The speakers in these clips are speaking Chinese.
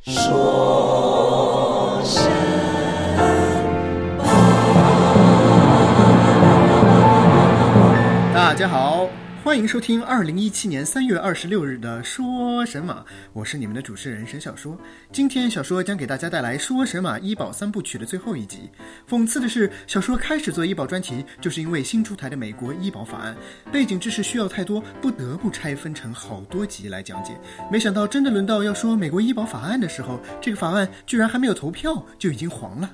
说声大家好，欢迎收听二零一七年三月二十六日的《说神马》，我是你们的主持人沈小说。今天小说将给大家带来《说神马医保三部曲》的最后一集。讽刺的是，小说开始做医保专题，就是因为新出台的美国医保法案，背景知识需要太多，不得不拆分成好多集来讲解。没想到真的轮到要说美国医保法案的时候，这个法案居然还没有投票就已经黄了。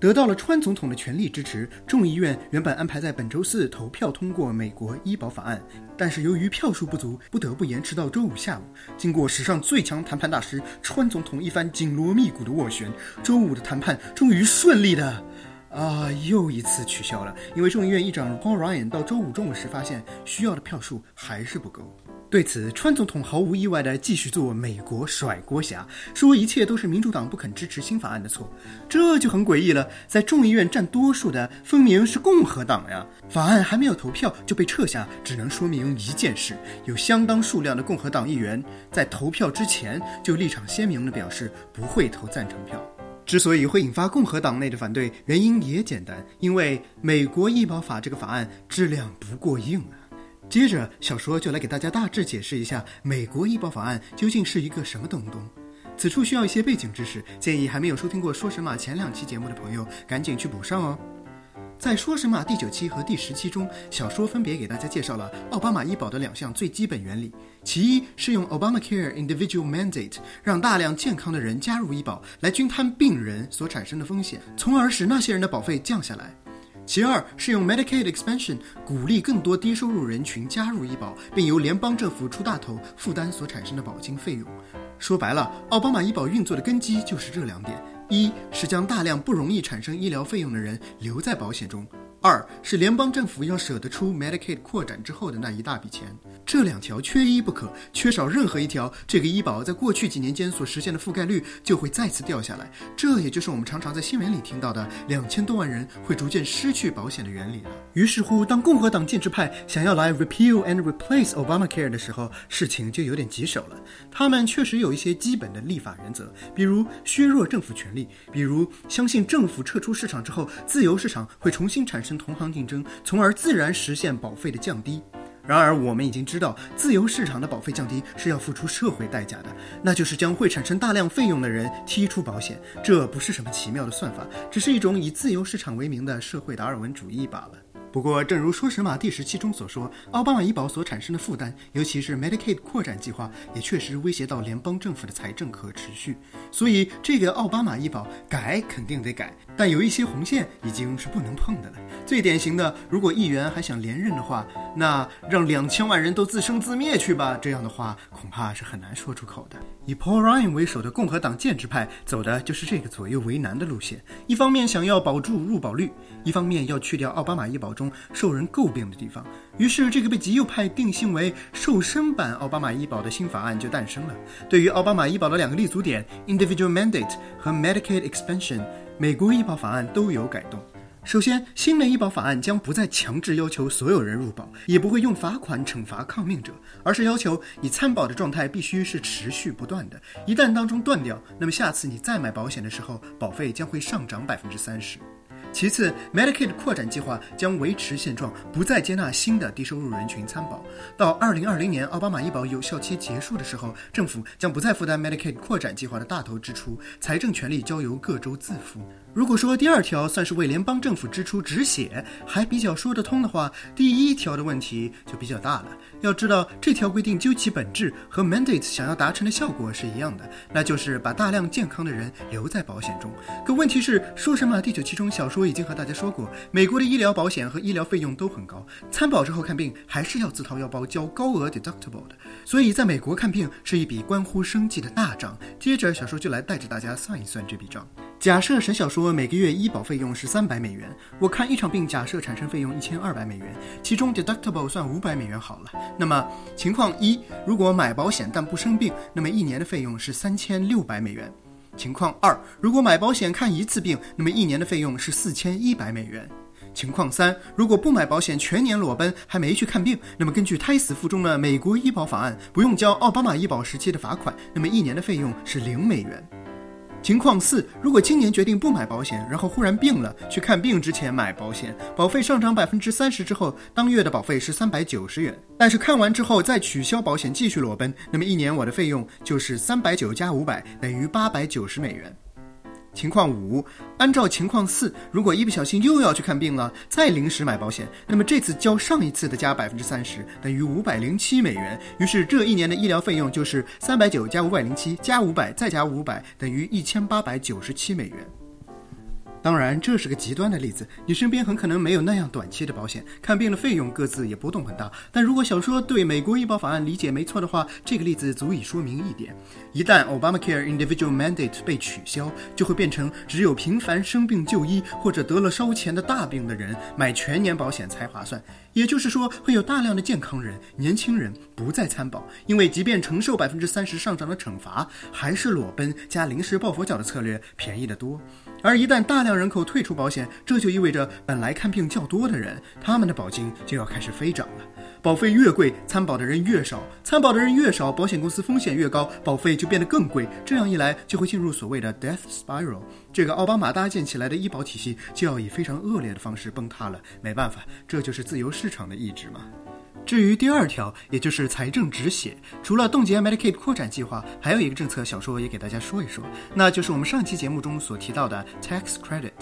得到了川总统的全力支持，众议院原本安排在本周四投票通过美国医保法案，但是由于票数不足，不得不延迟到周五下午。经过史上最强谈判大师川总统一番紧锣密鼓的斡旋，周五的谈判终于顺利的，啊，又一次取消了，因为众议院议长 Paul Ryan 到周五中午时发现需要的票数还是不够。对此，川总统毫无意外地继续做美国甩锅侠，说一切都是民主党不肯支持新法案的错，这就很诡异了。在众议院占多数的分明是共和党呀，法案还没有投票就被撤下，只能说明一件事：有相当数量的共和党议员在投票之前就立场鲜明地表示不会投赞成票。之所以会引发共和党内的反对，原因也简单，因为美国医保法这个法案质量不过硬啊。接着，小说就来给大家大致解释一下美国医保法案究竟是一个什么东东。此处需要一些背景知识，建议还没有收听过《说神马》前两期节目的朋友赶紧去补上哦。在《说神马》第九期和第十期中，小说分别给大家介绍了奥巴马医保的两项最基本原理：其一是用 Obamacare Individual Mandate 让大量健康的人加入医保，来均摊病人所产生的风险，从而使那些人的保费降下来。其二是用 Medicaid expansion 鼓励更多低收入人群加入医保，并由联邦政府出大头负担所产生的保金费用。说白了，奥巴马医保运作的根基就是这两点：一是将大量不容易产生医疗费用的人留在保险中；二是联邦政府要舍得出 Medicaid 扩展之后的那一大笔钱。这两条缺一不可，缺少任何一条，这个医保在过去几年间所实现的覆盖率就会再次掉下来。这也就是我们常常在新闻里听到的两千多万人会逐渐失去保险的原理了。于是乎，当共和党建制派想要来 repeal and replace Obamacare 的时候，事情就有点棘手了。他们确实有一些基本的立法原则，比如削弱政府权力，比如相信政府撤出市场之后，自由市场会重新产生同行竞争，从而自然实现保费的降低。然而，我们已经知道，自由市场的保费降低是要付出社会代价的，那就是将会产生大量费用的人踢出保险。这不是什么奇妙的算法，只是一种以自由市场为名的社会达尔文主义罢了。不过，正如《说神马》第十期中所说，奥巴马医保所产生的负担，尤其是 Medicaid 扩展计划，也确实威胁到联邦政府的财政可持续。所以，这个奥巴马医保改肯定得改，但有一些红线已经是不能碰的了。最典型的，如果议员还想连任的话，那让两千万人都自生自灭去吧，这样的话恐怕是很难说出口的。以 Paul Ryan 为首的共和党建制派走的就是这个左右为难的路线，一方面想要保住入保率，一方面要去掉奥巴马医保中受人诟病的地方。于是，这个被极右派定性为瘦身版奥巴马医保的新法案就诞生了。对于奥巴马医保的两个立足点 Individual Mandate 和 Medicaid Expansion，美国医保法案都有改动。首先，新的医保法案将不再强制要求所有人入保，也不会用罚款惩罚抗命者，而是要求你参保的状态必须是持续不断的。一旦当中断掉，那么下次你再买保险的时候，保费将会上涨百分之三十。其次，Medicaid 扩展计划将维持现状，不再接纳新的低收入人群参保。到二零二零年奥巴马医保有效期结束的时候，政府将不再负担 Medicaid 扩展计划的大头支出，财政权力交由各州自负。如果说第二条算是为联邦政府支出止血，还比较说得通的话，第一条的问题就比较大了。要知道，这条规定究其本质和 mandate 想要达成的效果是一样的，那就是把大量健康的人留在保险中。可问题是，说什么？第九期中小说已经和大家说过，美国的医疗保险和医疗费用都很高，参保之后看病还是要自掏腰包交高额 deductible 的。所以，在美国看病是一笔关乎生计的大账。接着，小说就来带着大家算一算这笔账。假设沈小说每个月医保费用是三百美元，我看一场病，假设产生费用一千二百美元，其中 deductible 算五百美元好了。那么情况一，如果买保险但不生病，那么一年的费用是三千六百美元。情况二，如果买保险看一次病，那么一年的费用是四千一百美元。情况三，如果不买保险，全年裸奔还没去看病，那么根据胎死腹中的美国医保法案，不用交奥巴马医保时期的罚款，那么一年的费用是零美元。情况四，如果今年决定不买保险，然后忽然病了，去看病之前买保险，保费上涨百分之三十之后，当月的保费是三百九十元，但是看完之后再取消保险继续裸奔，那么一年我的费用就是三百九加五百等于八百九十美元。情况五，按照情况四，如果一不小心又要去看病了，再临时买保险，那么这次交上一次的加百分之三十，等于五百零七美元。于是这一年的医疗费用就是三百九加五百零七加五百再加五百，等于一千八百九十七美元。当然，这是个极端的例子，你身边很可能没有那样短期的保险，看病的费用各自也波动很大。但如果小说对美国医保法案理解没错的话，这个例子足以说明一点：一旦 Obamacare Individual Mandate 被取消，就会变成只有频繁生病就医或者得了烧钱的大病的人买全年保险才划算。也就是说，会有大量的健康人、年轻人不再参保，因为即便承受百分之三十上涨的惩罚，还是裸奔加临时抱佛脚的策略便宜得多。而一旦大量人口退出保险，这就意味着本来看病较多的人，他们的保金就要开始飞涨了。保费越贵，参保的人越少；参保的人越少，保险公司风险越高，保费就变得更贵。这样一来，就会进入所谓的 death spiral。这个奥巴马搭建起来的医保体系就要以非常恶劣的方式崩塌了。没办法，这就是自由市市场的意志嘛。至于第二条，也就是财政止血，除了冻结 Medicaid 扩展计划，还有一个政策，小说也给大家说一说，那就是我们上期节目中所提到的 tax credit。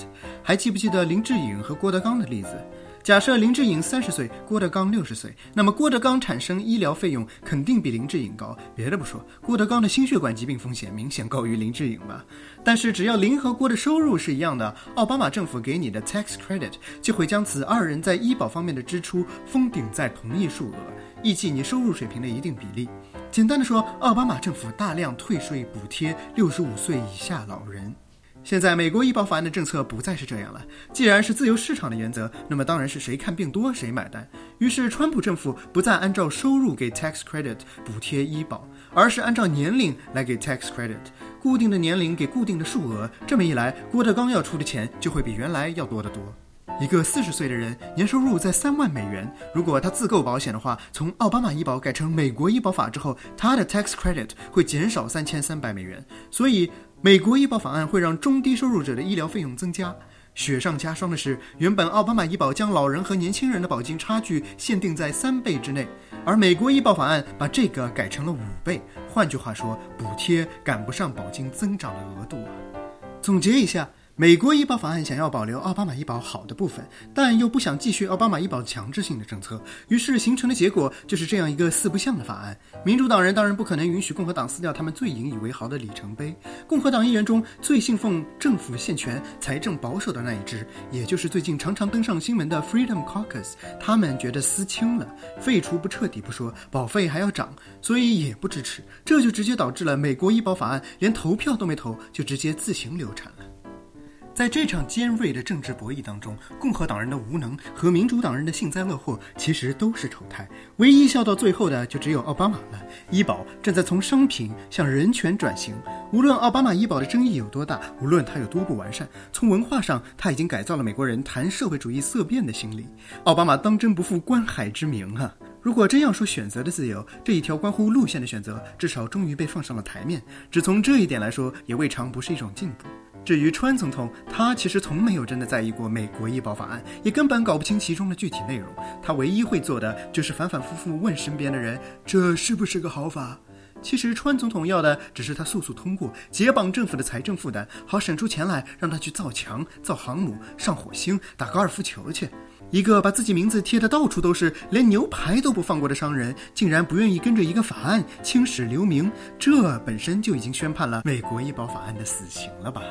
还记不记得林志颖和郭德纲的例子？假设林志颖三十岁，郭德纲六十岁，那么郭德纲产生医疗费用肯定比林志颖高。别的不说，郭德纲的心血管疾病风险明显高于林志颖吧。但是只要林和郭的收入是一样的，奥巴马政府给你的 tax credit 就会将此二人在医保方面的支出封顶在同一数额，预计你收入水平的一定比例。简单的说，奥巴马政府大量退税补贴六十五岁以下老人。现在美国医保法案的政策不再是这样了。既然是自由市场的原则，那么当然是谁看病多谁买单。于是川普政府不再按照收入给 tax credit 补贴医保，而是按照年龄来给 tax credit，固定的年龄给固定的数额。这么一来，郭德纲要出的钱就会比原来要多得多。一个四十岁的人，年收入在三万美元，如果他自购保险的话，从奥巴马医保改成美国医保法之后，他的 tax credit 会减少三千三百美元。所以，美国医保法案会让中低收入者的医疗费用增加。雪上加霜的是，原本奥巴马医保将老人和年轻人的保金差距限定在三倍之内，而美国医保法案把这个改成了五倍。换句话说，补贴赶不上保金增长的额度啊。总结一下。美国医保法案想要保留奥巴马医保好的部分，但又不想继续奥巴马医保强制性的政策，于是形成的结果就是这样一个四不像的法案。民主党人当然不可能允许共和党撕掉他们最引以为豪的里程碑。共和党议员中最信奉政府限权、财政保守的那一支，也就是最近常常登上新闻的 Freedom Caucus，他们觉得撕轻了，废除不彻底不说，保费还要涨，所以也不支持。这就直接导致了美国医保法案连投票都没投，就直接自行流产了。在这场尖锐的政治博弈当中，共和党人的无能和民主党人的幸灾乐祸其实都是丑态。唯一笑到最后的就只有奥巴马了。医保正在从商品向人权转型。无论奥巴马医保的争议有多大，无论它有多不完善，从文化上他已经改造了美国人谈社会主义色变的心理。奥巴马当真不负观海之名啊！如果真要说选择的自由，这一条关乎路线的选择，至少终于被放上了台面。只从这一点来说，也未尝不是一种进步。至于川总统，他其实从没有真的在意过美国医保法案，也根本搞不清其中的具体内容。他唯一会做的就是反反复复问身边的人：“这是不是个好法？”其实川总统要的只是他速速通过，解绑政府的财政负担，好省出钱来让他去造墙、造航母、上火星、打高尔夫球去。一个把自己名字贴得到处都是，连牛排都不放过的商人，竟然不愿意跟着一个法案青史留名，这本身就已经宣判了美国医保法案的死刑了吧？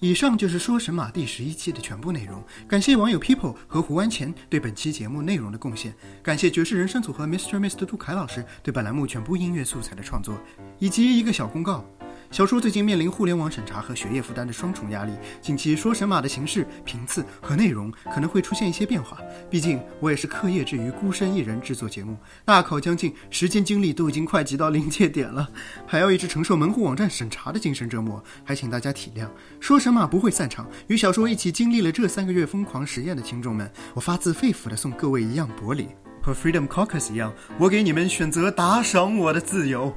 以上就是说神马第十一期的全部内容。感谢网友 People 和胡安钱对本期节目内容的贡献，感谢爵士人生组合 Mr. Mister 杜凯老师对本栏目全部音乐素材的创作，以及一个小公告：小说最近面临互联网审查和学业负担的双重压力，近期说神马的形式、频次和内容可能会出现一些变化。毕竟我也是课业之余孤身一人制作节目，大考将近，时间精力都已经快挤到临界点了，还要一直承受门户网站审查的精神折磨，还请大家体谅。说神马不会散场，与小说一起经历了这三个月疯狂实验的听众们，我发自肺腑的送各位一样薄礼，和 Freedom Caucus 一样，我给你们选择打赏我的自由。